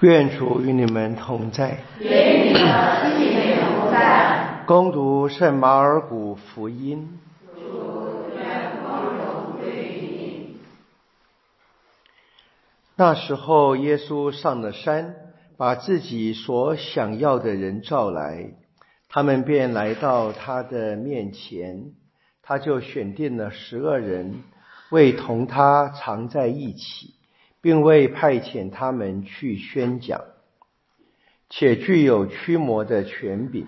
愿主与你们同在。愿你的心灵同在。攻读圣马尔谷福音。那时候，耶稣上了山，把自己所想要的人召来，他们便来到他的面前，他就选定了十二人，为同他常在一起。并未派遣他们去宣讲，且具有驱魔的权柄。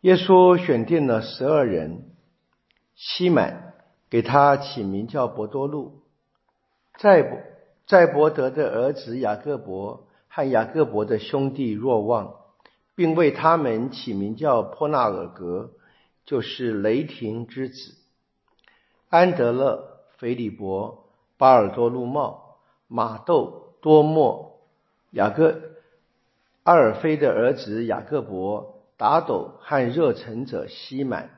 耶稣选定了十二人，西满给他起名叫伯多禄，在伯在伯德的儿子雅各伯和雅各伯的兄弟若望，并为他们起名叫坡纳尔格，就是雷霆之子。安德勒、腓利伯、巴尔多禄茂。马窦、多莫、雅各、阿尔菲的儿子雅各伯、达斗和热诚者西满，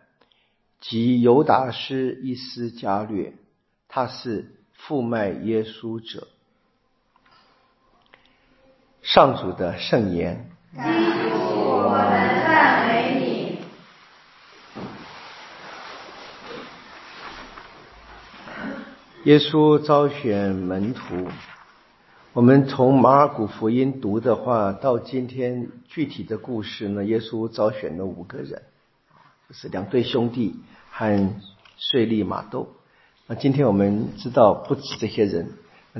及犹达斯伊斯加略，他是负卖耶稣者。上主的圣言督，我们赞美你。耶稣招选门徒，我们从马尔谷福音读的话，到今天具体的故事呢？耶稣招选了五个人，就是两对兄弟和税利马窦。那今天我们知道不止这些人，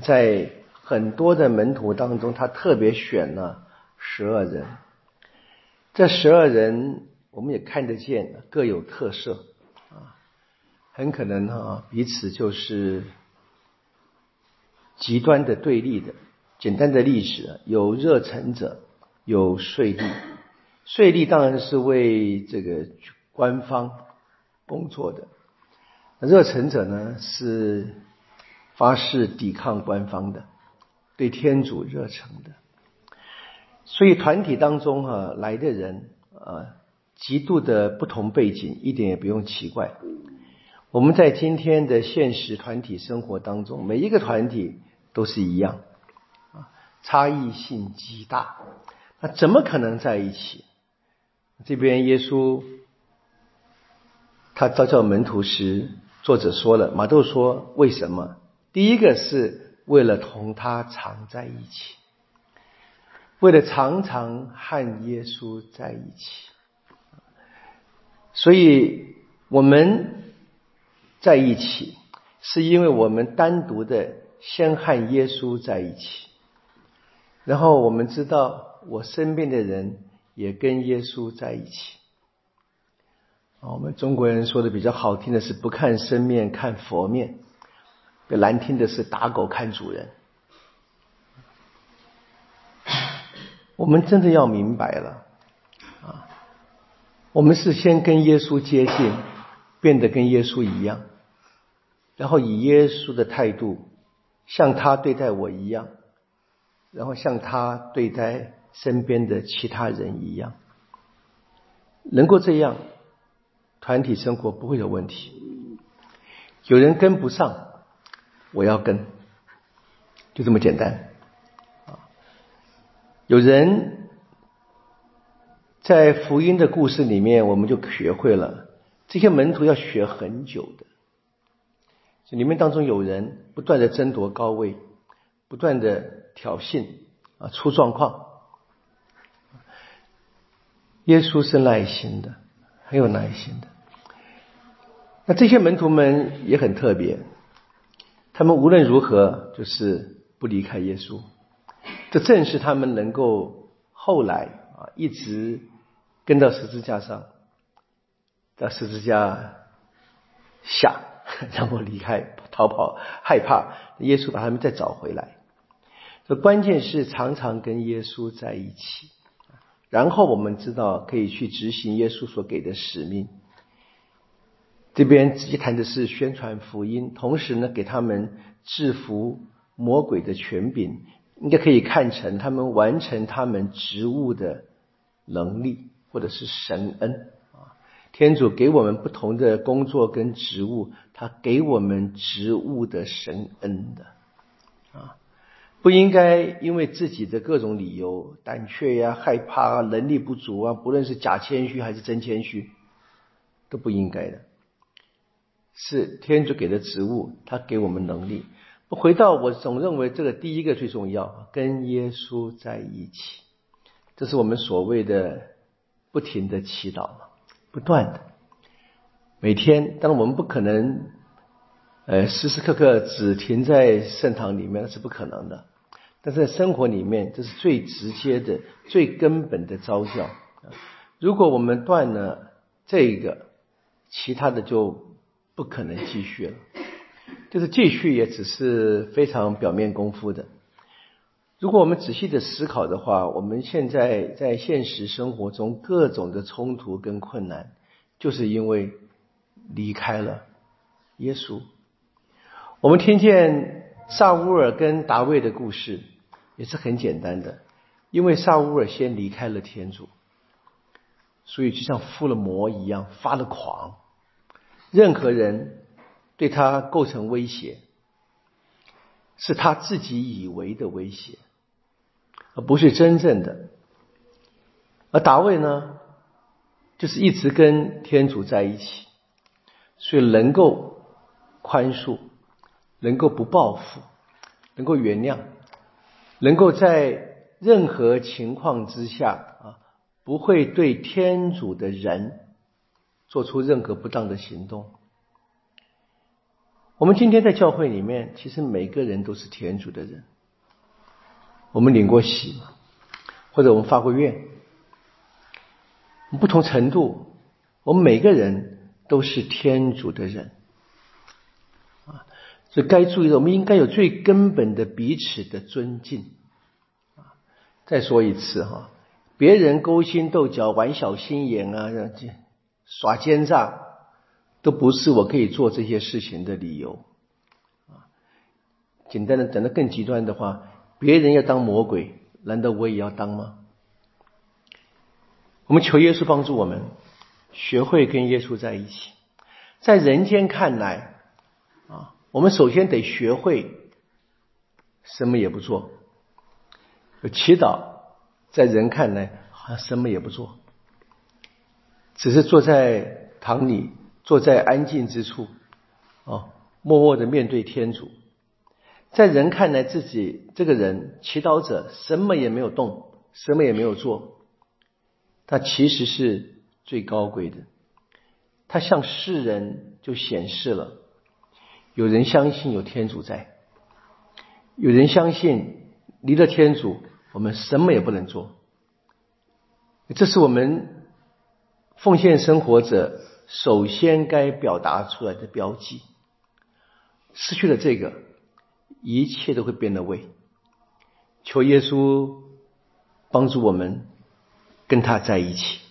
在很多的门徒当中，他特别选了十二人。这十二人我们也看得见，各有特色啊，很可能啊彼此就是。极端的对立的，简单的历史有热忱者，有税吏。税吏当然是为这个官方工作的，热忱者呢是发誓抵抗官方的，对天主热诚的。所以团体当中哈来的人啊，极度的不同背景，一点也不用奇怪。我们在今天的现实团体生活当中，每一个团体。都是一样，啊，差异性极大，那怎么可能在一起？这边耶稣他招叫门徒时，作者说了，马窦说为什么？第一个是为了同他常在一起，为了常常和耶稣在一起，所以我们在一起，是因为我们单独的。先和耶稣在一起，然后我们知道我身边的人也跟耶稣在一起。我们中国人说的比较好听的是“不看生面看佛面”，难听的是“打狗看主人”。我们真的要明白了，啊，我们是先跟耶稣接近，变得跟耶稣一样，然后以耶稣的态度。像他对待我一样，然后像他对待身边的其他人一样，能够这样，团体生活不会有问题。有人跟不上，我要跟，就这么简单。啊，有人在福音的故事里面，我们就学会了这些门徒要学很久的。里面当中有人不断的争夺高位，不断的挑衅啊，出状况。耶稣是耐心的，很有耐心的。那这些门徒们也很特别，他们无论如何就是不离开耶稣。这正是他们能够后来啊一直跟到十字架上，到十字架下。让我离开，逃跑，害怕耶稣把他们再找回来。这关键是常常跟耶稣在一起，然后我们知道可以去执行耶稣所给的使命。这边直接谈的是宣传福音，同时呢，给他们制服魔鬼的权柄，应该可以看成他们完成他们职务的能力，或者是神恩。天主给我们不同的工作跟职务，他给我们职务的神恩的啊，不应该因为自己的各种理由，胆怯呀、害怕啊、能力不足啊，不论是假谦虚还是真谦虚，都不应该的。是天主给的职务，他给我们能力。回到我总认为这个第一个最重要，跟耶稣在一起，这是我们所谓的不停的祈祷嘛，不断的，每天。当然我们不可能，呃，时时刻刻只停在圣堂里面，那是不可能的。但是在生活里面，这是最直接的、最根本的招教。如果我们断了这个，其他的就不可能继续了。就是继续也只是非常表面功夫的。如果我们仔细的思考的话，我们现在在现实生活中各种的冲突跟困难，就是因为离开了耶稣。我们听见萨乌尔跟达卫的故事。也是很简单的，因为萨乌尔先离开了天主，所以就像附了魔一样发了狂。任何人对他构成威胁，是他自己以为的威胁，不是真正的。而大卫呢，就是一直跟天主在一起，所以能够宽恕，能够不报复，能够原谅。能够在任何情况之下啊，不会对天主的人做出任何不当的行动。我们今天在教会里面，其实每个人都是天主的人。我们领过洗，或者我们发过愿，不同程度，我们每个人都是天主的人啊。所以该注意的，我们应该有最根本的彼此的尊敬。啊，再说一次哈，别人勾心斗角、玩小心眼啊、耍奸诈，都不是我可以做这些事情的理由。啊，简单的讲的更极端的话，别人要当魔鬼，难道我也要当吗？我们求耶稣帮助我们，学会跟耶稣在一起，在人间看来啊。我们首先得学会什么也不做，祈祷，在人看来好像什么也不做，只是坐在堂里，坐在安静之处，啊，默默的面对天主。在人看来，自己这个人祈祷者什么也没有动，什么也没有做，他其实是最高贵的，他向世人就显示了。有人相信有天主在，有人相信离了天主，我们什么也不能做。这是我们奉献生活者首先该表达出来的标记。失去了这个，一切都会变得为。求耶稣帮助我们跟他在一起。